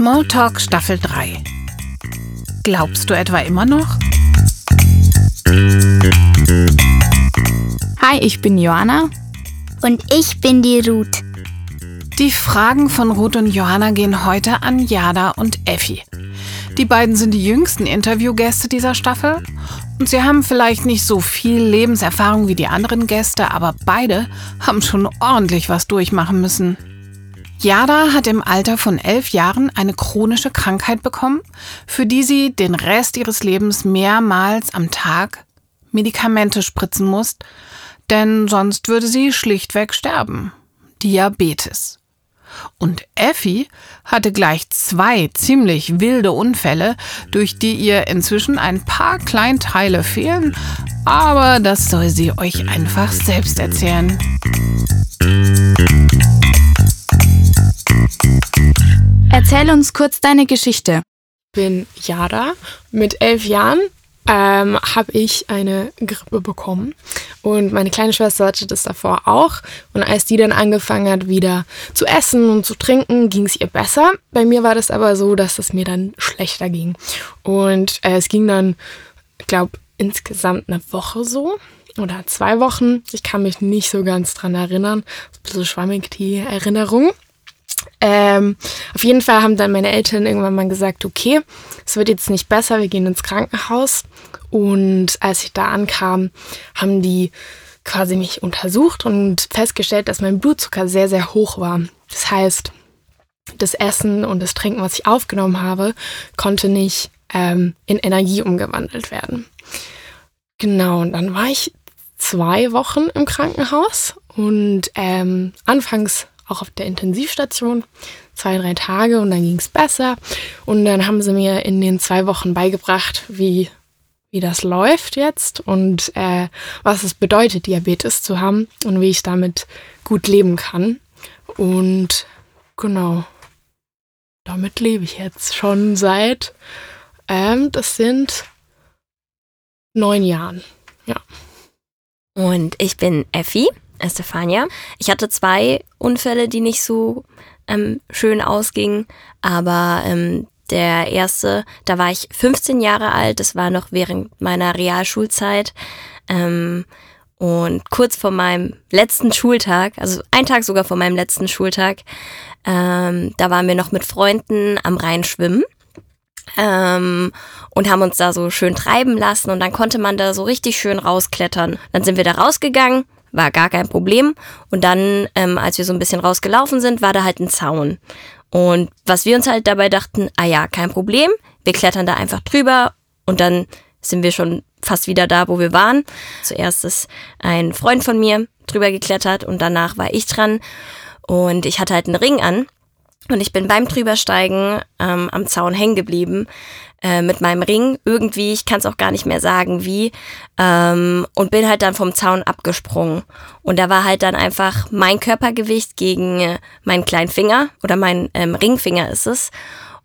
Smalltalk Staffel 3. Glaubst du etwa immer noch? Hi, ich bin Joanna. Und ich bin die Ruth. Die Fragen von Ruth und Johanna gehen heute an Jada und Effi. Die beiden sind die jüngsten Interviewgäste dieser Staffel und sie haben vielleicht nicht so viel Lebenserfahrung wie die anderen Gäste, aber beide haben schon ordentlich was durchmachen müssen. Jada hat im Alter von elf Jahren eine chronische Krankheit bekommen, für die sie den Rest ihres Lebens mehrmals am Tag Medikamente spritzen muss, denn sonst würde sie schlichtweg sterben. Diabetes. Und Effi hatte gleich zwei ziemlich wilde Unfälle, durch die ihr inzwischen ein paar Kleinteile fehlen, aber das soll sie euch einfach selbst erzählen. Erzähl uns kurz deine Geschichte. Ich bin Jada. Mit elf Jahren ähm, habe ich eine Grippe bekommen. Und meine kleine Schwester hatte das davor auch. Und als die dann angefangen hat, wieder zu essen und zu trinken, ging es ihr besser. Bei mir war das aber so, dass es mir dann schlechter ging. Und äh, es ging dann, ich glaube, insgesamt eine Woche so. Oder zwei Wochen. Ich kann mich nicht so ganz dran erinnern. Ein bisschen schwammig, die Erinnerung. Ähm, auf jeden Fall haben dann meine Eltern irgendwann mal gesagt, okay, es wird jetzt nicht besser, wir gehen ins Krankenhaus. Und als ich da ankam, haben die quasi mich untersucht und festgestellt, dass mein Blutzucker sehr, sehr hoch war. Das heißt, das Essen und das Trinken, was ich aufgenommen habe, konnte nicht ähm, in Energie umgewandelt werden. Genau, und dann war ich zwei Wochen im Krankenhaus und ähm, anfangs auch auf der Intensivstation, zwei, drei Tage und dann ging es besser. Und dann haben sie mir in den zwei Wochen beigebracht, wie, wie das läuft jetzt und äh, was es bedeutet, Diabetes zu haben und wie ich damit gut leben kann. Und genau, damit lebe ich jetzt schon seit, ähm, das sind neun Jahren. Ja. Und ich bin Effi. Estefania. Ich hatte zwei Unfälle, die nicht so ähm, schön ausgingen, aber ähm, der erste, da war ich 15 Jahre alt, das war noch während meiner Realschulzeit. Ähm, und kurz vor meinem letzten Schultag, also ein Tag sogar vor meinem letzten Schultag, ähm, da waren wir noch mit Freunden am Rhein schwimmen ähm, und haben uns da so schön treiben lassen und dann konnte man da so richtig schön rausklettern. Dann sind wir da rausgegangen war gar kein Problem. Und dann, ähm, als wir so ein bisschen rausgelaufen sind, war da halt ein Zaun. Und was wir uns halt dabei dachten, ah ja, kein Problem, wir klettern da einfach drüber und dann sind wir schon fast wieder da, wo wir waren. Zuerst ist ein Freund von mir drüber geklettert und danach war ich dran und ich hatte halt einen Ring an und ich bin beim drübersteigen ähm, am Zaun hängen geblieben, äh, mit meinem Ring irgendwie, ich kann es auch gar nicht mehr sagen wie, ähm, und bin halt dann vom Zaun abgesprungen. Und da war halt dann einfach mein Körpergewicht gegen äh, meinen kleinen Finger oder mein ähm, Ringfinger ist es.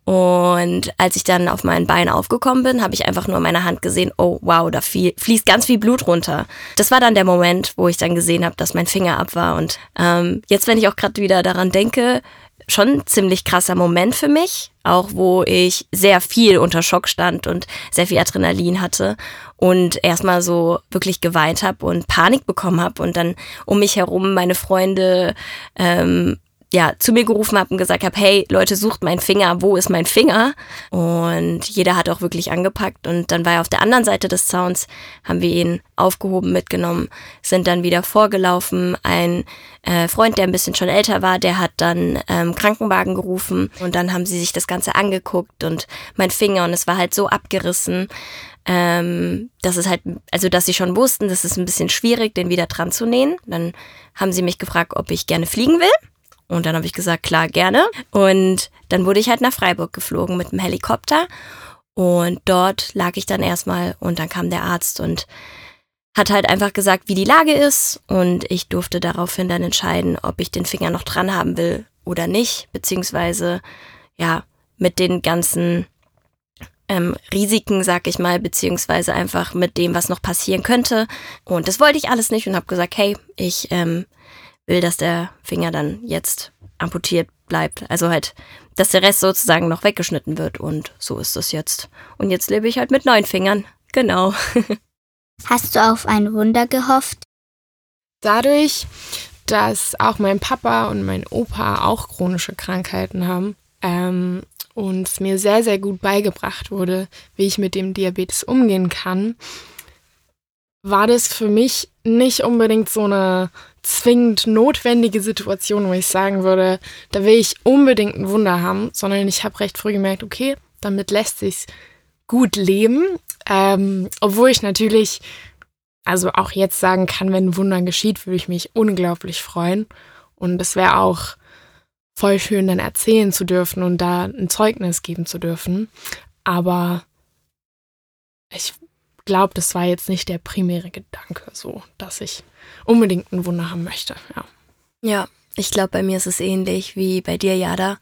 Und als ich dann auf mein Bein aufgekommen bin, habe ich einfach nur meine Hand gesehen, oh wow, da fließt ganz viel Blut runter. Das war dann der Moment, wo ich dann gesehen habe, dass mein Finger ab war. Und ähm, jetzt, wenn ich auch gerade wieder daran denke, schon ein ziemlich krasser Moment für mich, auch wo ich sehr viel unter Schock stand und sehr viel Adrenalin hatte und erstmal so wirklich geweint habe und Panik bekommen habe und dann um mich herum meine Freunde ähm, ja, zu mir gerufen habe und gesagt habe, hey Leute, sucht meinen Finger, wo ist mein Finger? Und jeder hat auch wirklich angepackt und dann war er auf der anderen Seite des Zauns, haben wir ihn aufgehoben, mitgenommen, sind dann wieder vorgelaufen. Ein äh, Freund, der ein bisschen schon älter war, der hat dann ähm, Krankenwagen gerufen und dann haben sie sich das Ganze angeguckt und mein Finger und es war halt so abgerissen. Ähm, dass es halt, also dass sie schon wussten, das ist ein bisschen schwierig, den wieder dran zu nähen. Dann haben sie mich gefragt, ob ich gerne fliegen will. Und dann habe ich gesagt, klar, gerne. Und dann wurde ich halt nach Freiburg geflogen mit dem Helikopter. Und dort lag ich dann erstmal und dann kam der Arzt und hat halt einfach gesagt, wie die Lage ist. Und ich durfte daraufhin dann entscheiden, ob ich den Finger noch dran haben will oder nicht. Beziehungsweise, ja, mit den ganzen ähm, Risiken, sag ich mal, beziehungsweise einfach mit dem, was noch passieren könnte. Und das wollte ich alles nicht und habe gesagt, hey, ich ähm, will, dass der Finger dann jetzt amputiert bleibt. Also halt, dass der Rest sozusagen noch weggeschnitten wird und so ist es jetzt. Und jetzt lebe ich halt mit neun Fingern. Genau. Hast du auf ein Wunder gehofft? Dadurch, dass auch mein Papa und mein Opa auch chronische Krankheiten haben ähm, und es mir sehr, sehr gut beigebracht wurde, wie ich mit dem Diabetes umgehen kann, war das für mich nicht unbedingt so eine zwingend notwendige Situation, wo ich sagen würde, da will ich unbedingt ein Wunder haben, sondern ich habe recht früh gemerkt, okay, damit lässt sich gut leben, ähm, obwohl ich natürlich, also auch jetzt sagen kann, wenn ein Wunder geschieht, würde ich mich unglaublich freuen. Und es wäre auch voll schön, dann erzählen zu dürfen und da ein Zeugnis geben zu dürfen, aber ich glaube, das war jetzt nicht der primäre Gedanke, so, dass ich unbedingt ein Wunder haben möchte. Ja, ja ich glaube, bei mir ist es ähnlich wie bei dir, Jada.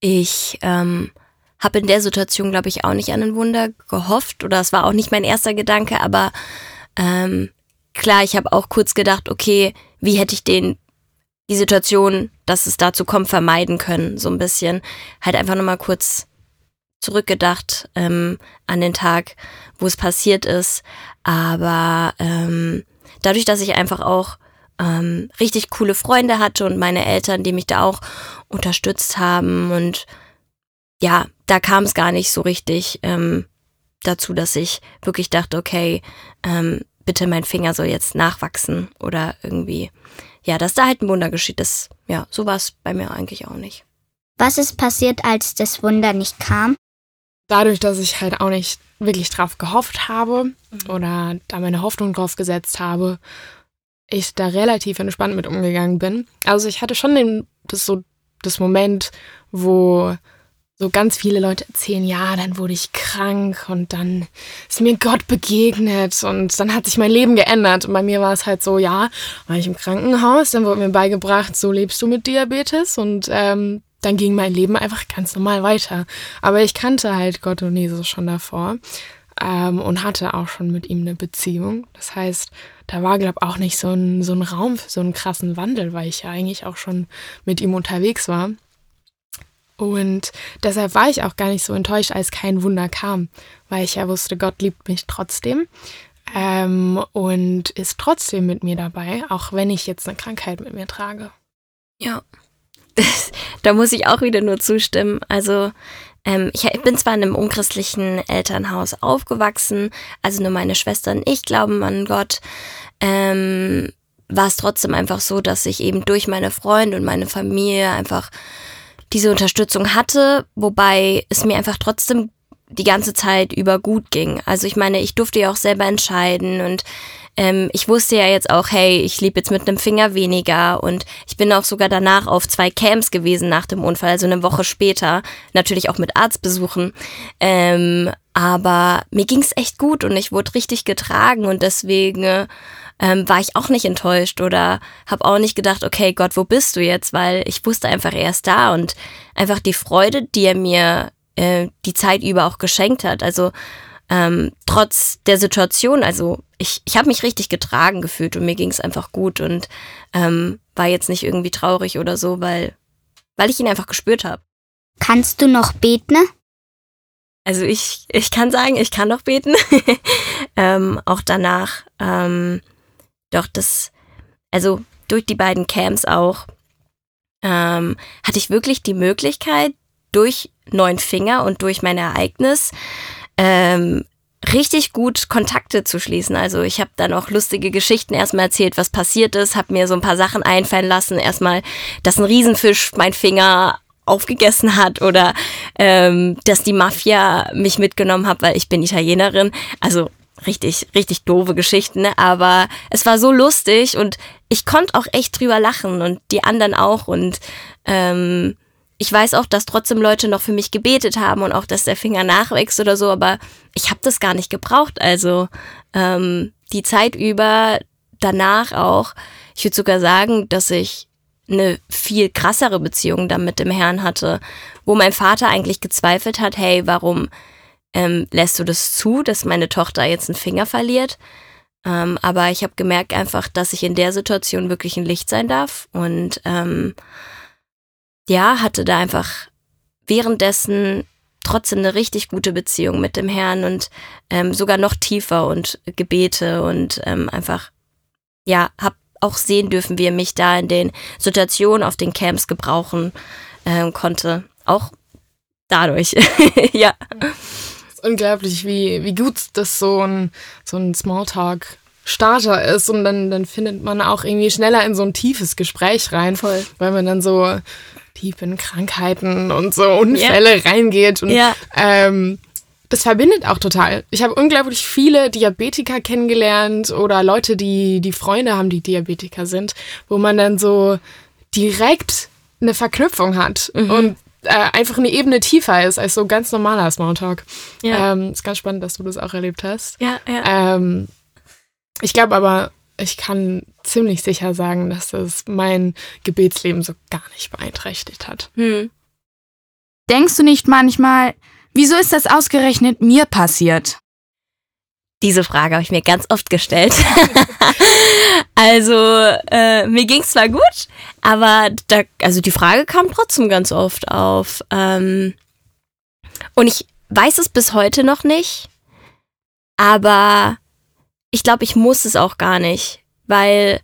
Ich ähm, habe in der Situation, glaube ich, auch nicht an ein Wunder gehofft oder es war auch nicht mein erster Gedanke, aber ähm, klar, ich habe auch kurz gedacht, okay, wie hätte ich den die Situation, dass es dazu kommt, vermeiden können, so ein bisschen. Halt einfach nochmal kurz zurückgedacht ähm, an den Tag, wo es passiert ist. Aber ähm, dadurch, dass ich einfach auch ähm, richtig coole Freunde hatte und meine Eltern, die mich da auch unterstützt haben und ja, da kam es gar nicht so richtig ähm, dazu, dass ich wirklich dachte, okay, ähm, bitte mein Finger soll jetzt nachwachsen oder irgendwie, ja, dass da halt ein Wunder geschieht. Das, ja, so war es bei mir eigentlich auch nicht. Was ist passiert, als das Wunder nicht kam? Dadurch, dass ich halt auch nicht wirklich drauf gehofft habe mhm. oder da meine Hoffnung drauf gesetzt habe, ich da relativ entspannt mit umgegangen bin. Also ich hatte schon den, das so das Moment, wo so ganz viele Leute erzählen, ja, dann wurde ich krank und dann ist mir Gott begegnet und dann hat sich mein Leben geändert. Und bei mir war es halt so, ja, war ich im Krankenhaus, dann wurde mir beigebracht, so lebst du mit Diabetes und ähm, dann ging mein Leben einfach ganz normal weiter. Aber ich kannte halt Gott und Jesus schon davor ähm, und hatte auch schon mit ihm eine Beziehung. Das heißt, da war, glaube ich, auch nicht so ein, so ein Raum für so einen krassen Wandel, weil ich ja eigentlich auch schon mit ihm unterwegs war. Und deshalb war ich auch gar nicht so enttäuscht, als kein Wunder kam, weil ich ja wusste, Gott liebt mich trotzdem ähm, und ist trotzdem mit mir dabei, auch wenn ich jetzt eine Krankheit mit mir trage. Ja, da muss ich auch wieder nur zustimmen. Also ähm, ich bin zwar in einem unchristlichen Elternhaus aufgewachsen, also nur meine Schwester und ich glauben an Gott. Ähm, war es trotzdem einfach so, dass ich eben durch meine Freunde und meine Familie einfach diese Unterstützung hatte, wobei es mir einfach trotzdem die ganze Zeit über gut ging. Also ich meine, ich durfte ja auch selber entscheiden und ähm, ich wusste ja jetzt auch, hey, ich lebe jetzt mit einem Finger weniger und ich bin auch sogar danach auf zwei Camps gewesen nach dem Unfall, also eine Woche später, natürlich auch mit Arztbesuchen. Ähm, aber mir ging es echt gut und ich wurde richtig getragen und deswegen ähm, war ich auch nicht enttäuscht oder habe auch nicht gedacht, okay, Gott, wo bist du jetzt? Weil ich wusste einfach, er ist da und einfach die Freude, die er mir äh, die Zeit über auch geschenkt hat. Also ähm, trotz der Situation, also ich, ich habe mich richtig getragen gefühlt und mir ging es einfach gut und ähm, war jetzt nicht irgendwie traurig oder so, weil, weil ich ihn einfach gespürt habe. Kannst du noch beten? Also ich, ich kann sagen, ich kann noch beten. ähm, auch danach. Ähm, doch das, also durch die beiden Camps auch, ähm, hatte ich wirklich die Möglichkeit, durch neun Finger und durch mein Ereignis ähm, richtig gut Kontakte zu schließen. Also ich habe dann auch lustige Geschichten erstmal erzählt, was passiert ist, habe mir so ein paar Sachen einfallen lassen. Erstmal, dass ein Riesenfisch mein Finger aufgegessen hat oder ähm, dass die Mafia mich mitgenommen hat, weil ich bin Italienerin. Also richtig, richtig doofe Geschichten, ne? aber es war so lustig und ich konnte auch echt drüber lachen und die anderen auch und ähm, ich weiß auch, dass trotzdem Leute noch für mich gebetet haben und auch, dass der Finger nachwächst oder so, aber ich habe das gar nicht gebraucht. Also ähm, die Zeit über, danach auch, ich würde sogar sagen, dass ich eine viel krassere Beziehung dann mit dem Herrn hatte, wo mein Vater eigentlich gezweifelt hat, hey, warum ähm, lässt du das zu, dass meine Tochter jetzt einen Finger verliert? Ähm, aber ich habe gemerkt einfach, dass ich in der Situation wirklich ein Licht sein darf und ähm, ja, hatte da einfach währenddessen trotzdem eine richtig gute Beziehung mit dem Herrn und ähm, sogar noch tiefer und Gebete und ähm, einfach, ja, hab auch sehen dürfen, wie er mich da in den Situationen auf den Camps gebrauchen ähm, konnte. Auch dadurch, ja. Es ist unglaublich, wie, wie gut das so ein, so ein Smalltalk Starter ist und dann, dann findet man auch irgendwie schneller in so ein tiefes Gespräch rein, Voll. weil man dann so tief in Krankheiten und so Unfälle ja. reingeht und ja. ähm, das verbindet auch total. Ich habe unglaublich viele Diabetiker kennengelernt oder Leute, die die Freunde haben, die Diabetiker sind, wo man dann so direkt eine Verknüpfung hat mhm. und äh, einfach eine Ebene tiefer ist als so ganz normaler Smalltalk. Ja. Ähm, ist ganz spannend, dass du das auch erlebt hast. Ja, ja. Ähm, ich glaube aber, ich kann ziemlich sicher sagen, dass das mein Gebetsleben so gar nicht beeinträchtigt hat. Hm. Denkst du nicht manchmal, wieso ist das ausgerechnet mir passiert? Diese Frage habe ich mir ganz oft gestellt. also, äh, mir ging es zwar gut, aber da, also die Frage kam trotzdem ganz oft auf. Ähm, und ich weiß es bis heute noch nicht, aber ich glaube, ich muss es auch gar nicht, weil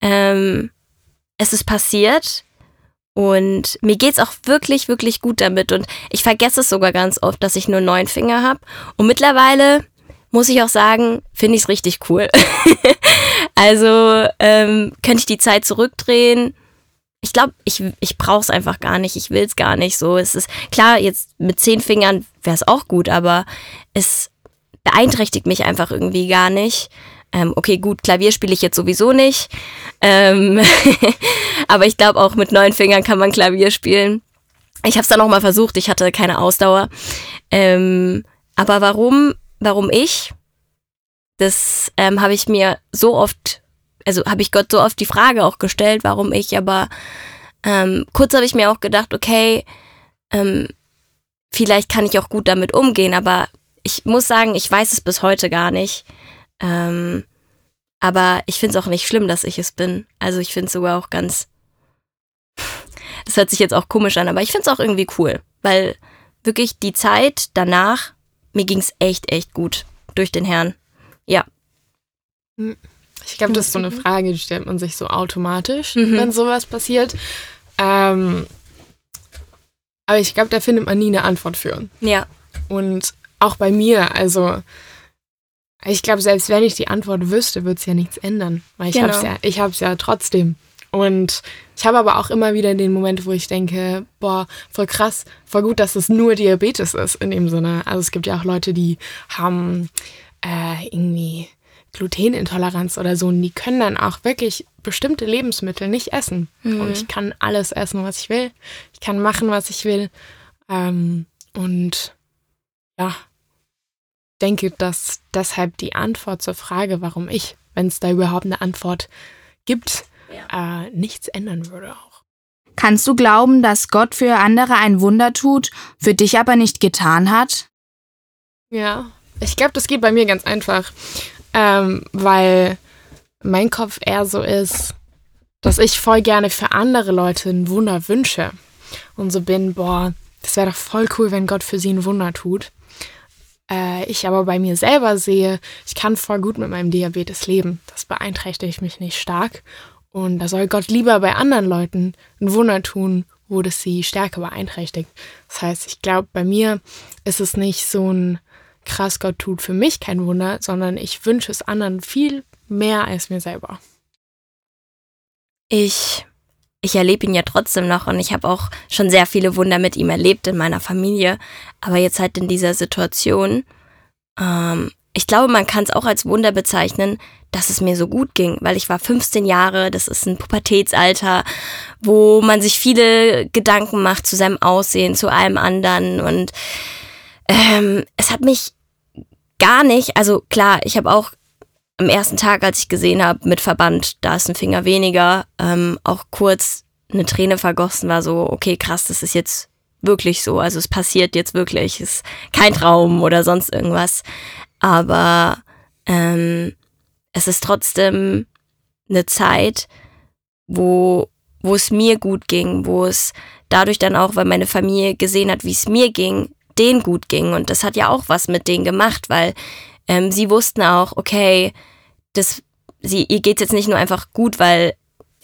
ähm, es ist passiert und mir geht's auch wirklich, wirklich gut damit. Und ich vergesse es sogar ganz oft, dass ich nur neun Finger habe. Und mittlerweile muss ich auch sagen, finde ich es richtig cool. also ähm, könnte ich die Zeit zurückdrehen. Ich glaube, ich, ich brauche es einfach gar nicht. Ich will es gar nicht so. Es ist klar, jetzt mit zehn Fingern wäre es auch gut, aber es beeinträchtigt mich einfach irgendwie gar nicht. Ähm, okay, gut, Klavier spiele ich jetzt sowieso nicht. Ähm aber ich glaube, auch mit neun Fingern kann man Klavier spielen. Ich habe es dann auch mal versucht, ich hatte keine Ausdauer. Ähm, aber warum, warum ich? Das ähm, habe ich mir so oft, also habe ich Gott so oft die Frage auch gestellt, warum ich, aber ähm, kurz habe ich mir auch gedacht, okay, ähm, vielleicht kann ich auch gut damit umgehen, aber ich muss sagen, ich weiß es bis heute gar nicht. Ähm, aber ich finde es auch nicht schlimm, dass ich es bin. Also ich finde es sogar auch ganz. Das hört sich jetzt auch komisch an, aber ich finde es auch irgendwie cool, weil wirklich die Zeit danach, mir ging es echt, echt gut durch den Herrn. Ja. Hm. Ich glaube, das ist so eine Frage, die stellt man sich so automatisch, mhm. wenn sowas passiert. Ähm, aber ich glaube, da findet man nie eine Antwort für. Ja. Und auch bei mir, also ich glaube, selbst wenn ich die Antwort wüsste, würde es ja nichts ändern. Weil ich genau. habe es ja, ich ja trotzdem. Und ich habe aber auch immer wieder den Moment, wo ich denke, boah, voll krass, voll gut, dass es nur Diabetes ist in dem Sinne. Also es gibt ja auch Leute, die haben äh, irgendwie Glutenintoleranz oder so und die können dann auch wirklich bestimmte Lebensmittel nicht essen. Mhm. Und ich kann alles essen, was ich will. Ich kann machen, was ich will. Ähm, und ja, denke, dass deshalb die Antwort zur Frage, warum ich, wenn es da überhaupt eine Antwort gibt, ja. äh, nichts ändern würde auch. Kannst du glauben, dass Gott für andere ein Wunder tut, für dich aber nicht getan hat? Ja, ich glaube, das geht bei mir ganz einfach, ähm, weil mein Kopf eher so ist, dass ich voll gerne für andere Leute ein Wunder wünsche und so bin, boah, das wäre doch voll cool, wenn Gott für sie ein Wunder tut äh, ich aber bei mir selber sehe, ich kann voll gut mit meinem Diabetes leben. Das beeinträchtigt mich nicht stark. Und da soll Gott lieber bei anderen Leuten ein Wunder tun, wo das sie stärker beeinträchtigt. Das heißt, ich glaube, bei mir ist es nicht so ein krass, Gott tut für mich kein Wunder, sondern ich wünsche es anderen viel mehr als mir selber. Ich ich erlebe ihn ja trotzdem noch und ich habe auch schon sehr viele Wunder mit ihm erlebt in meiner Familie. Aber jetzt halt in dieser Situation, ähm, ich glaube, man kann es auch als Wunder bezeichnen, dass es mir so gut ging, weil ich war 15 Jahre, das ist ein Pubertätsalter, wo man sich viele Gedanken macht zu seinem Aussehen, zu allem anderen und ähm, es hat mich gar nicht, also klar, ich habe auch am ersten Tag, als ich gesehen habe, mit Verband, da ist ein Finger weniger, ähm, auch kurz eine Träne vergossen, war so, okay, krass, das ist jetzt wirklich so. Also es passiert jetzt wirklich. Es ist kein Traum oder sonst irgendwas. Aber ähm, es ist trotzdem eine Zeit, wo, wo es mir gut ging, wo es dadurch dann auch, weil meine Familie gesehen hat, wie es mir ging, denen gut ging. Und das hat ja auch was mit denen gemacht, weil ähm, sie wussten auch, okay, das, sie, ihr geht's jetzt nicht nur einfach gut, weil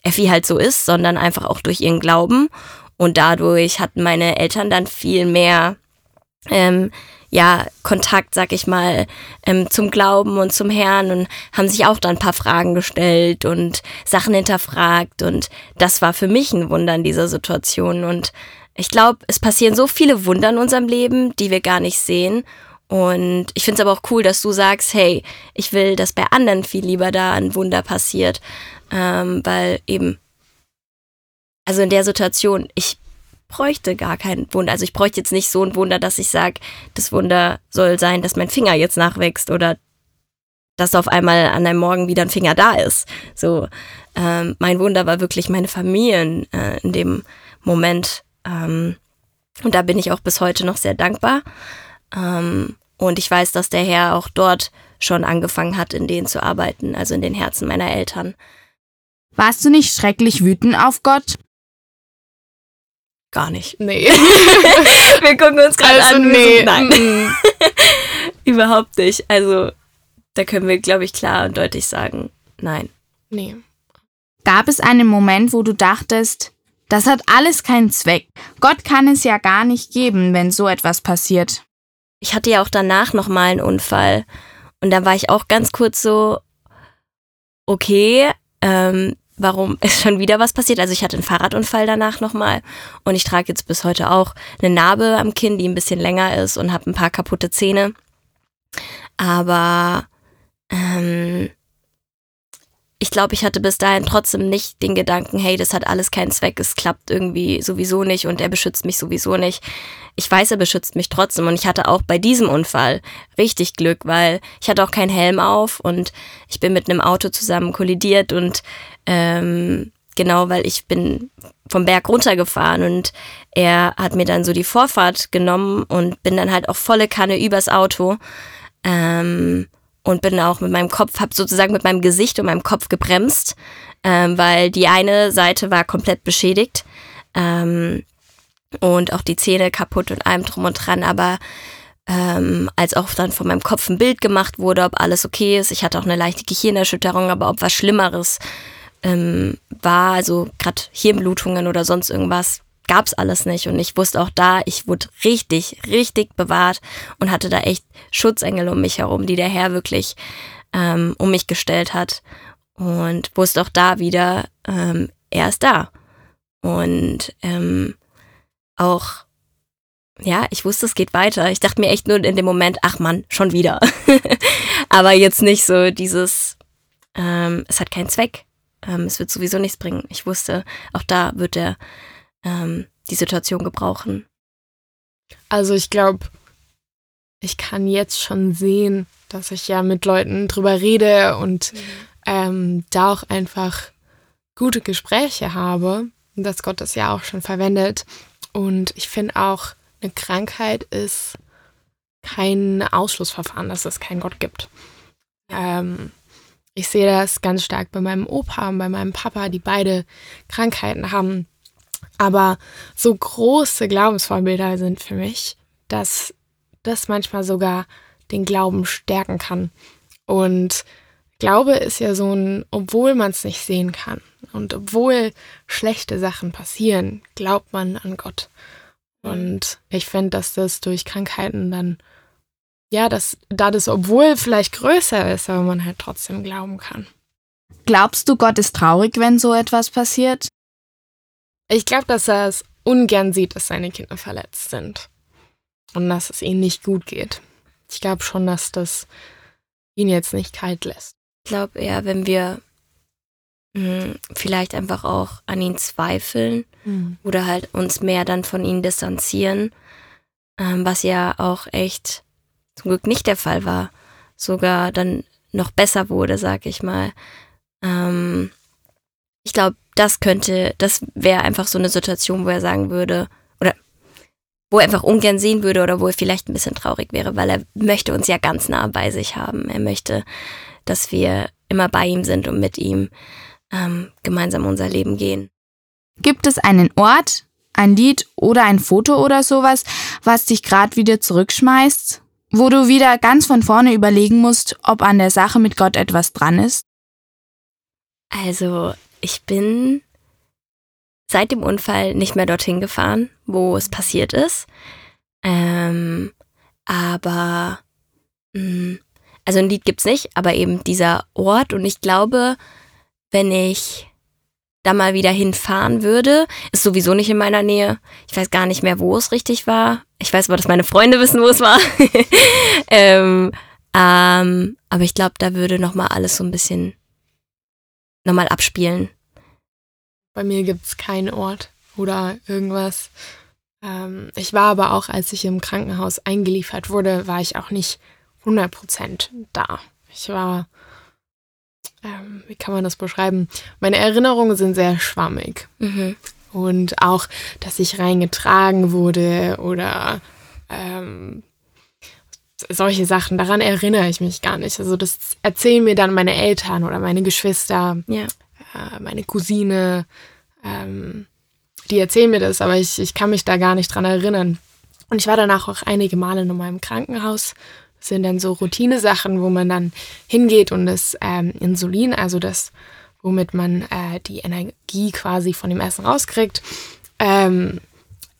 Effi halt so ist, sondern einfach auch durch ihren Glauben. Und dadurch hatten meine Eltern dann viel mehr ähm, ja, Kontakt, sag ich mal, ähm, zum Glauben und zum Herrn und haben sich auch dann ein paar Fragen gestellt und Sachen hinterfragt. Und das war für mich ein Wunder in dieser Situation. Und ich glaube, es passieren so viele Wunder in unserem Leben, die wir gar nicht sehen. Und ich finde es aber auch cool, dass du sagst, hey, ich will, dass bei anderen viel lieber da ein Wunder passiert. Ähm, weil eben, also in der Situation, ich bräuchte gar kein Wunder. Also ich bräuchte jetzt nicht so ein Wunder, dass ich sage, das Wunder soll sein, dass mein Finger jetzt nachwächst oder dass auf einmal an einem Morgen wieder ein Finger da ist. So, ähm, mein Wunder war wirklich meine Familie äh, in dem Moment. Ähm, und da bin ich auch bis heute noch sehr dankbar. Ähm, und ich weiß, dass der Herr auch dort schon angefangen hat, in denen zu arbeiten, also in den Herzen meiner Eltern. Warst du nicht schrecklich wütend auf Gott? Gar nicht. Nee. Wir gucken uns gerade Also an. nee. Nein. mm. Überhaupt nicht. Also, da können wir, glaube ich, klar und deutlich sagen, nein. Nee. Gab es einen Moment, wo du dachtest, das hat alles keinen Zweck. Gott kann es ja gar nicht geben, wenn so etwas passiert. Ich hatte ja auch danach nochmal einen Unfall. Und da war ich auch ganz kurz so, okay, ähm, warum ist schon wieder was passiert? Also ich hatte einen Fahrradunfall danach nochmal und ich trage jetzt bis heute auch eine Narbe am Kinn, die ein bisschen länger ist und habe ein paar kaputte Zähne. Aber ähm, ich glaube, ich hatte bis dahin trotzdem nicht den Gedanken, hey, das hat alles keinen Zweck, es klappt irgendwie sowieso nicht und er beschützt mich sowieso nicht. Ich weiß, er beschützt mich trotzdem und ich hatte auch bei diesem Unfall richtig Glück, weil ich hatte auch keinen Helm auf und ich bin mit einem Auto zusammen kollidiert und ähm, genau, weil ich bin vom Berg runtergefahren und er hat mir dann so die Vorfahrt genommen und bin dann halt auch volle Kanne übers Auto. Ähm, und bin auch mit meinem Kopf, habe sozusagen mit meinem Gesicht und meinem Kopf gebremst, ähm, weil die eine Seite war komplett beschädigt ähm, und auch die Zähne kaputt und allem drum und dran, aber ähm, als auch dann von meinem Kopf ein Bild gemacht wurde, ob alles okay ist. Ich hatte auch eine leichte Gehirnerschütterung, aber ob was Schlimmeres ähm, war, also gerade Hirnblutungen oder sonst irgendwas, gab's alles nicht. Und ich wusste auch da, ich wurde richtig, richtig bewahrt und hatte da echt Schutzengel um mich herum, die der Herr wirklich ähm, um mich gestellt hat. Und wusste auch da wieder, ähm, er ist da. Und ähm, auch, ja, ich wusste, es geht weiter. Ich dachte mir echt nur in dem Moment, ach Mann, schon wieder. Aber jetzt nicht so dieses, ähm, es hat keinen Zweck. Ähm, es wird sowieso nichts bringen. Ich wusste, auch da wird er ähm, die Situation gebrauchen. Also ich glaube, ich kann jetzt schon sehen, dass ich ja mit Leuten drüber rede und ähm, da auch einfach gute Gespräche habe und dass Gott das ja auch schon verwendet. Und ich finde auch, eine Krankheit ist kein Ausschlussverfahren, dass es keinen Gott gibt. Ähm, ich sehe das ganz stark bei meinem Opa und bei meinem Papa, die beide Krankheiten haben. Aber so große Glaubensvorbilder sind für mich, dass das manchmal sogar den Glauben stärken kann. Und Glaube ist ja so ein, obwohl man es nicht sehen kann und obwohl schlechte Sachen passieren, glaubt man an Gott. Und ich finde, dass das durch Krankheiten dann, ja, dass da das, obwohl vielleicht größer ist, aber man halt trotzdem glauben kann. Glaubst du, Gott ist traurig, wenn so etwas passiert? Ich glaube, dass er es ungern sieht, dass seine Kinder verletzt sind. Und dass es ihnen nicht gut geht. Ich glaube schon, dass das ihn jetzt nicht kalt lässt. Ich glaube eher, wenn wir mh, vielleicht einfach auch an ihn zweifeln oder halt uns mehr dann von ihm distanzieren, ähm, was ja auch echt zum Glück nicht der Fall war, sogar dann noch besser wurde, sag ich mal. Ähm, ich glaube, das könnte, das wäre einfach so eine Situation, wo er sagen würde, oder wo er einfach ungern sehen würde oder wo er vielleicht ein bisschen traurig wäre, weil er möchte uns ja ganz nah bei sich haben. Er möchte, dass wir immer bei ihm sind und mit ihm ähm, gemeinsam unser Leben gehen. Gibt es einen Ort, ein Lied oder ein Foto oder sowas, was dich gerade wieder zurückschmeißt? Wo du wieder ganz von vorne überlegen musst, ob an der Sache mit Gott etwas dran ist? Also, ich bin seit dem Unfall nicht mehr dorthin gefahren, wo es passiert ist. Ähm, aber, mh, mm, also ein Lied gibt's nicht, aber eben dieser Ort. Und ich glaube, wenn ich da mal wieder hinfahren würde, ist sowieso nicht in meiner Nähe. Ich weiß gar nicht mehr, wo es richtig war. Ich weiß aber, dass meine Freunde wissen, wo es war. ähm, ähm, aber ich glaube, da würde nochmal alles so ein bisschen nochmal abspielen. Bei mir gibt es keinen Ort oder irgendwas. Ähm, ich war aber auch, als ich im Krankenhaus eingeliefert wurde, war ich auch nicht 100% da. Ich war, ähm, wie kann man das beschreiben? Meine Erinnerungen sind sehr schwammig. Mhm. Und auch, dass ich reingetragen wurde oder ähm, solche Sachen, daran erinnere ich mich gar nicht. Also das erzählen mir dann meine Eltern oder meine Geschwister. Ja äh, meine Cousine, ähm, die erzählen mir das, aber ich, ich kann mich da gar nicht dran erinnern. Und ich war danach auch einige Male nochmal im Krankenhaus. Das sind dann so Routinesachen, wo man dann hingeht und das ähm, Insulin, also das, womit man äh, die Energie quasi von dem Essen rauskriegt, ähm,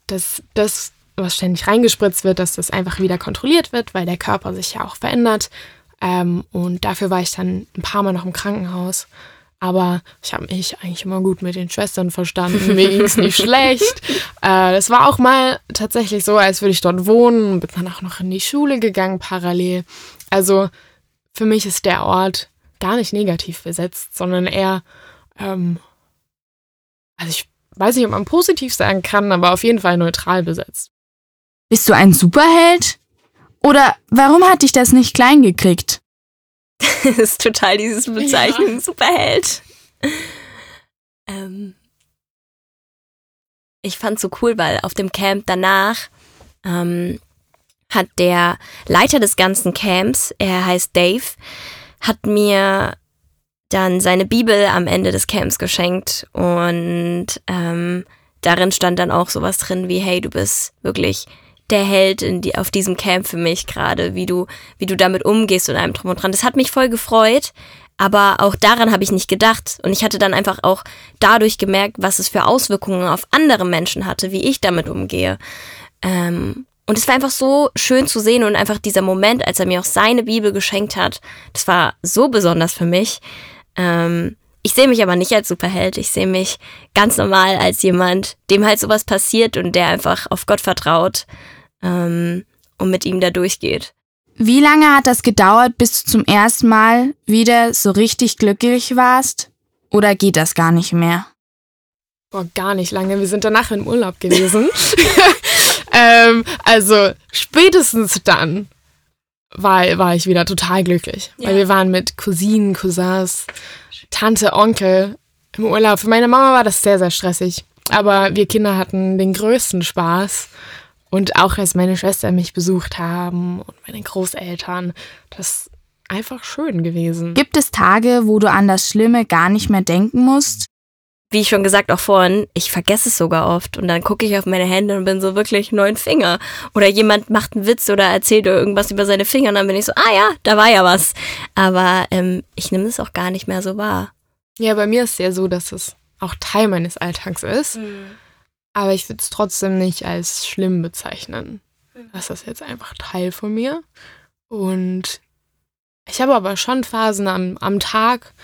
das, das, was ständig reingespritzt wird, dass das einfach wieder kontrolliert wird, weil der Körper sich ja auch verändert. Ähm, und dafür war ich dann ein paar Mal noch im Krankenhaus. Aber ich habe mich eigentlich immer gut mit den Schwestern verstanden. Mir ging es nicht schlecht. Äh, es war auch mal tatsächlich so, als würde ich dort wohnen und bin dann auch noch in die Schule gegangen parallel. Also für mich ist der Ort gar nicht negativ besetzt, sondern eher, ähm, also ich weiß nicht, ob man positiv sagen kann, aber auf jeden Fall neutral besetzt. Bist du ein Superheld? Oder warum hat dich das nicht klein gekriegt? das ist total dieses Bezeichnung, ja. Superheld. Ähm, ich fand's so cool, weil auf dem Camp danach ähm, hat der Leiter des ganzen Camps, er heißt Dave, hat mir dann seine Bibel am Ende des Camps geschenkt und ähm, darin stand dann auch sowas drin wie, hey, du bist wirklich der Held in die, auf diesem Camp für mich gerade, wie du, wie du damit umgehst und einem drum und dran. Das hat mich voll gefreut, aber auch daran habe ich nicht gedacht. Und ich hatte dann einfach auch dadurch gemerkt, was es für Auswirkungen auf andere Menschen hatte, wie ich damit umgehe. Ähm, und es war einfach so schön zu sehen und einfach dieser Moment, als er mir auch seine Bibel geschenkt hat, das war so besonders für mich. Ähm, ich sehe mich aber nicht als Superheld. Ich sehe mich ganz normal als jemand, dem halt sowas passiert und der einfach auf Gott vertraut ähm, und mit ihm da durchgeht. Wie lange hat das gedauert, bis du zum ersten Mal wieder so richtig glücklich warst? Oder geht das gar nicht mehr? Boah, gar nicht lange. Wir sind danach im Urlaub gewesen. ähm, also spätestens dann war, war ich wieder total glücklich. Ja. Weil wir waren mit Cousinen, Cousins, Tante, Onkel im Urlaub. Für meine Mama war das sehr, sehr stressig. Aber wir Kinder hatten den größten Spaß. Und auch als meine Schwester mich besucht haben und meine Großeltern, das ist einfach schön gewesen. Gibt es Tage, wo du an das Schlimme gar nicht mehr denken musst? Wie ich schon gesagt auch vorhin, ich vergesse es sogar oft und dann gucke ich auf meine Hände und bin so wirklich neun Finger. Oder jemand macht einen Witz oder erzählt irgendwas über seine Finger und dann bin ich so, ah ja, da war ja was. Aber ähm, ich nehme es auch gar nicht mehr so wahr. Ja, bei mir ist es ja so, dass es auch Teil meines Alltags ist. Mhm. Aber ich würde es trotzdem nicht als schlimm bezeichnen. Mhm. Das ist jetzt einfach Teil von mir. Und ich habe aber schon Phasen am, am Tag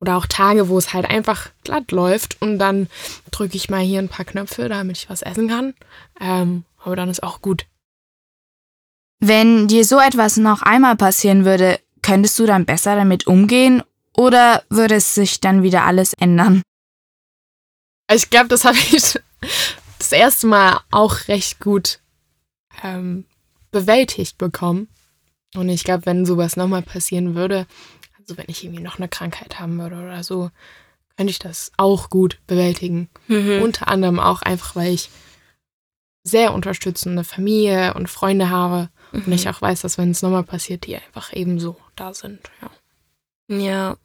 oder auch Tage, wo es halt einfach glatt läuft und dann drücke ich mal hier ein paar Knöpfe, damit ich was essen kann. Ähm, aber dann ist auch gut. Wenn dir so etwas noch einmal passieren würde, könntest du dann besser damit umgehen oder würde es sich dann wieder alles ändern? Ich glaube, das habe ich das erste Mal auch recht gut ähm, bewältigt bekommen. Und ich glaube, wenn sowas nochmal passieren würde, also wenn ich irgendwie noch eine Krankheit haben würde oder so, könnte ich das auch gut bewältigen. Mhm. Unter anderem auch einfach, weil ich sehr unterstützende Familie und Freunde habe mhm. und ich auch weiß, dass wenn es nochmal passiert, die einfach ebenso da sind. Ja. Ja,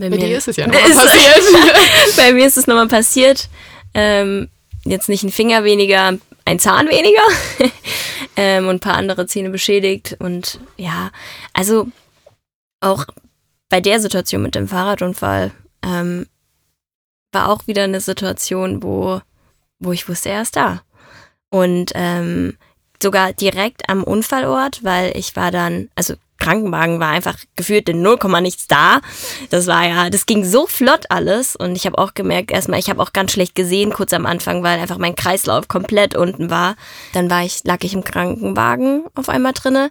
Bei mir dir ist es ja nochmal passiert. Bei mir ist es nochmal passiert. Ähm, jetzt nicht ein Finger weniger, ein Zahn weniger ähm, und ein paar andere Zähne beschädigt. Und ja, also auch bei der Situation mit dem Fahrradunfall ähm, war auch wieder eine Situation, wo, wo ich wusste, er ist da. Und ähm, sogar direkt am Unfallort, weil ich war dann, also Krankenwagen war einfach gefühlt in 0, nichts da. Das war ja, das ging so flott alles und ich habe auch gemerkt, erstmal, ich habe auch ganz schlecht gesehen kurz am Anfang, weil einfach mein Kreislauf komplett unten war. Dann war ich, lag ich im Krankenwagen auf einmal drinne,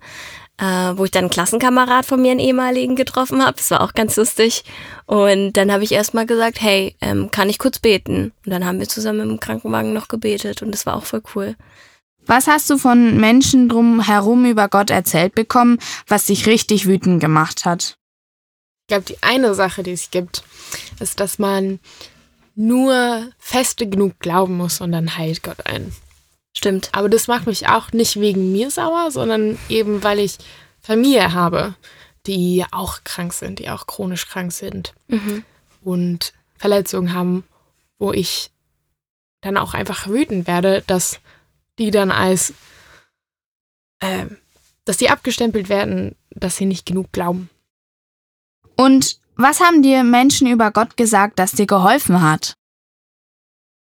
äh, wo ich dann einen Klassenkamerad von mir, einen ehemaligen, getroffen habe. Das war auch ganz lustig. Und dann habe ich erstmal gesagt, hey, ähm, kann ich kurz beten? Und dann haben wir zusammen im Krankenwagen noch gebetet und das war auch voll cool. Was hast du von Menschen drumherum über Gott erzählt bekommen, was dich richtig wütend gemacht hat? Ich glaube, die eine Sache, die es gibt, ist, dass man nur feste genug glauben muss und dann heilt Gott ein. Stimmt. Aber das macht mich auch nicht wegen mir sauer, sondern eben, weil ich Familie habe, die auch krank sind, die auch chronisch krank sind mhm. und Verletzungen haben, wo ich dann auch einfach wütend werde, dass die dann als, äh, dass die abgestempelt werden, dass sie nicht genug glauben. Und was haben dir Menschen über Gott gesagt, das dir geholfen hat?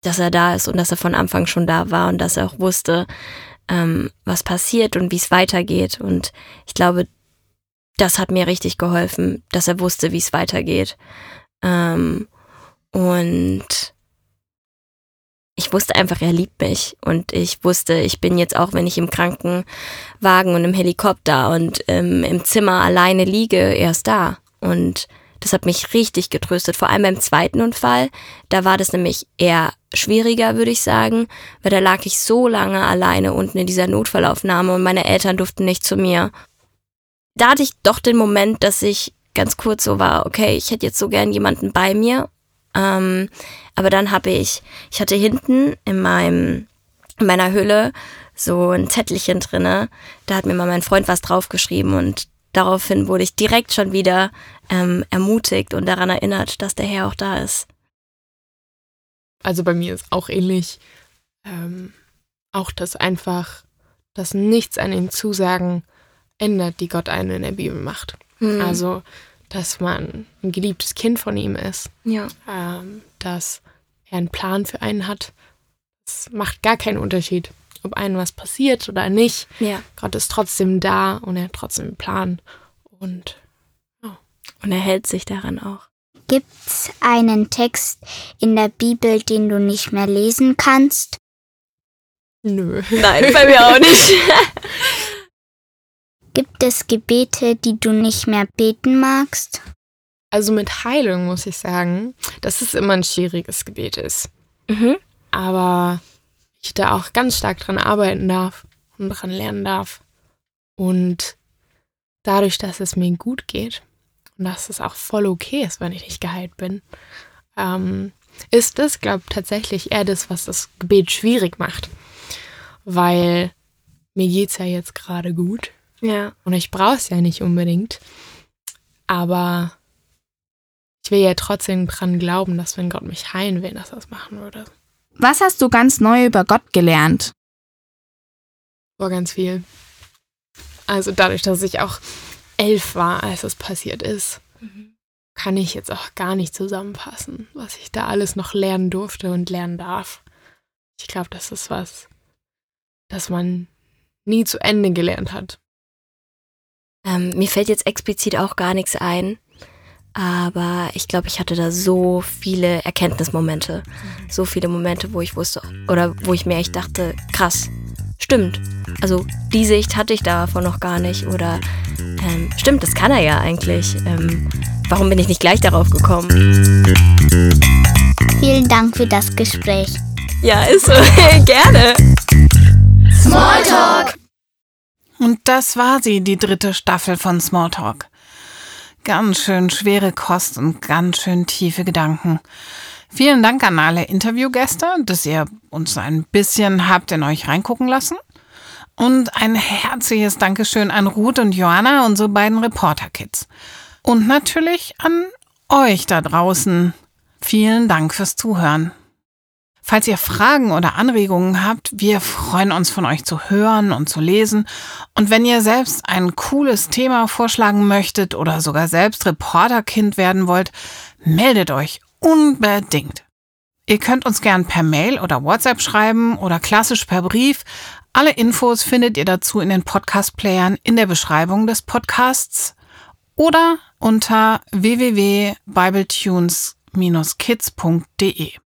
Dass er da ist und dass er von Anfang schon da war und dass er auch wusste, ähm, was passiert und wie es weitergeht. Und ich glaube, das hat mir richtig geholfen, dass er wusste, wie es weitergeht. Ähm, und wusste einfach, er liebt mich. Und ich wusste, ich bin jetzt auch, wenn ich im Krankenwagen und im Helikopter und ähm, im Zimmer alleine liege, erst da. Und das hat mich richtig getröstet. Vor allem beim zweiten Unfall. Da war das nämlich eher schwieriger, würde ich sagen, weil da lag ich so lange alleine unten in dieser Notfallaufnahme und meine Eltern durften nicht zu mir. Da hatte ich doch den Moment, dass ich ganz kurz so war, okay, ich hätte jetzt so gern jemanden bei mir. Ähm, aber dann habe ich, ich hatte hinten in meinem, in meiner Hülle so ein Zettelchen drinne. Da hat mir mal mein Freund was draufgeschrieben und daraufhin wurde ich direkt schon wieder ähm, ermutigt und daran erinnert, dass der Herr auch da ist. Also bei mir ist auch ähnlich. Ähm, auch das einfach, dass nichts an den Zusagen ändert, die Gott einen in der Bibel macht. Mhm. Also, dass man ein geliebtes Kind von ihm ist. Ja. Ähm, dass er einen Plan für einen hat. Es macht gar keinen Unterschied, ob einem was passiert oder nicht. Ja. Gott ist trotzdem da und er hat trotzdem einen Plan. Und, ja. und er hält sich daran auch. Gibt's einen Text in der Bibel, den du nicht mehr lesen kannst? Nö. Nein, bei mir auch nicht. Gibt es Gebete, die du nicht mehr beten magst? Also mit Heilung muss ich sagen, dass es immer ein schwieriges Gebet ist. Mhm. Aber ich da auch ganz stark dran arbeiten darf und dran lernen darf. Und dadurch, dass es mir gut geht und dass es auch voll okay ist, wenn ich nicht geheilt bin, ähm, ist das, glaube ich, tatsächlich eher das, was das Gebet schwierig macht. Weil mir geht es ja jetzt gerade gut. Ja. Und ich brauche es ja nicht unbedingt. Aber ich will ja trotzdem dran glauben, dass wenn Gott mich heilen will, dass er es machen würde. Was hast du ganz neu über Gott gelernt? War ganz viel. Also dadurch, dass ich auch elf war, als es passiert ist, mhm. kann ich jetzt auch gar nicht zusammenfassen, was ich da alles noch lernen durfte und lernen darf. Ich glaube, das ist was, das man nie zu Ende gelernt hat. Ähm, mir fällt jetzt explizit auch gar nichts ein. Aber ich glaube, ich hatte da so viele Erkenntnismomente. So viele Momente, wo ich wusste, oder wo ich mir echt dachte, krass, stimmt. Also die Sicht hatte ich davon noch gar nicht. Oder ähm, stimmt, das kann er ja eigentlich. Ähm, warum bin ich nicht gleich darauf gekommen? Vielen Dank für das Gespräch. Ja, ist so. Gerne. Und das war sie, die dritte Staffel von Smalltalk. Ganz schön schwere Kost und ganz schön tiefe Gedanken. Vielen Dank an alle Interviewgäste, dass ihr uns ein bisschen habt in euch reingucken lassen. Und ein herzliches Dankeschön an Ruth und Joanna, unsere beiden Reporter-Kids. Und natürlich an euch da draußen vielen Dank fürs Zuhören. Falls ihr Fragen oder Anregungen habt, wir freuen uns von euch zu hören und zu lesen. Und wenn ihr selbst ein cooles Thema vorschlagen möchtet oder sogar selbst Reporterkind werden wollt, meldet euch unbedingt. Ihr könnt uns gern per Mail oder WhatsApp schreiben oder klassisch per Brief. Alle Infos findet ihr dazu in den Podcast-Playern in der Beschreibung des Podcasts oder unter www.bibletunes-kids.de.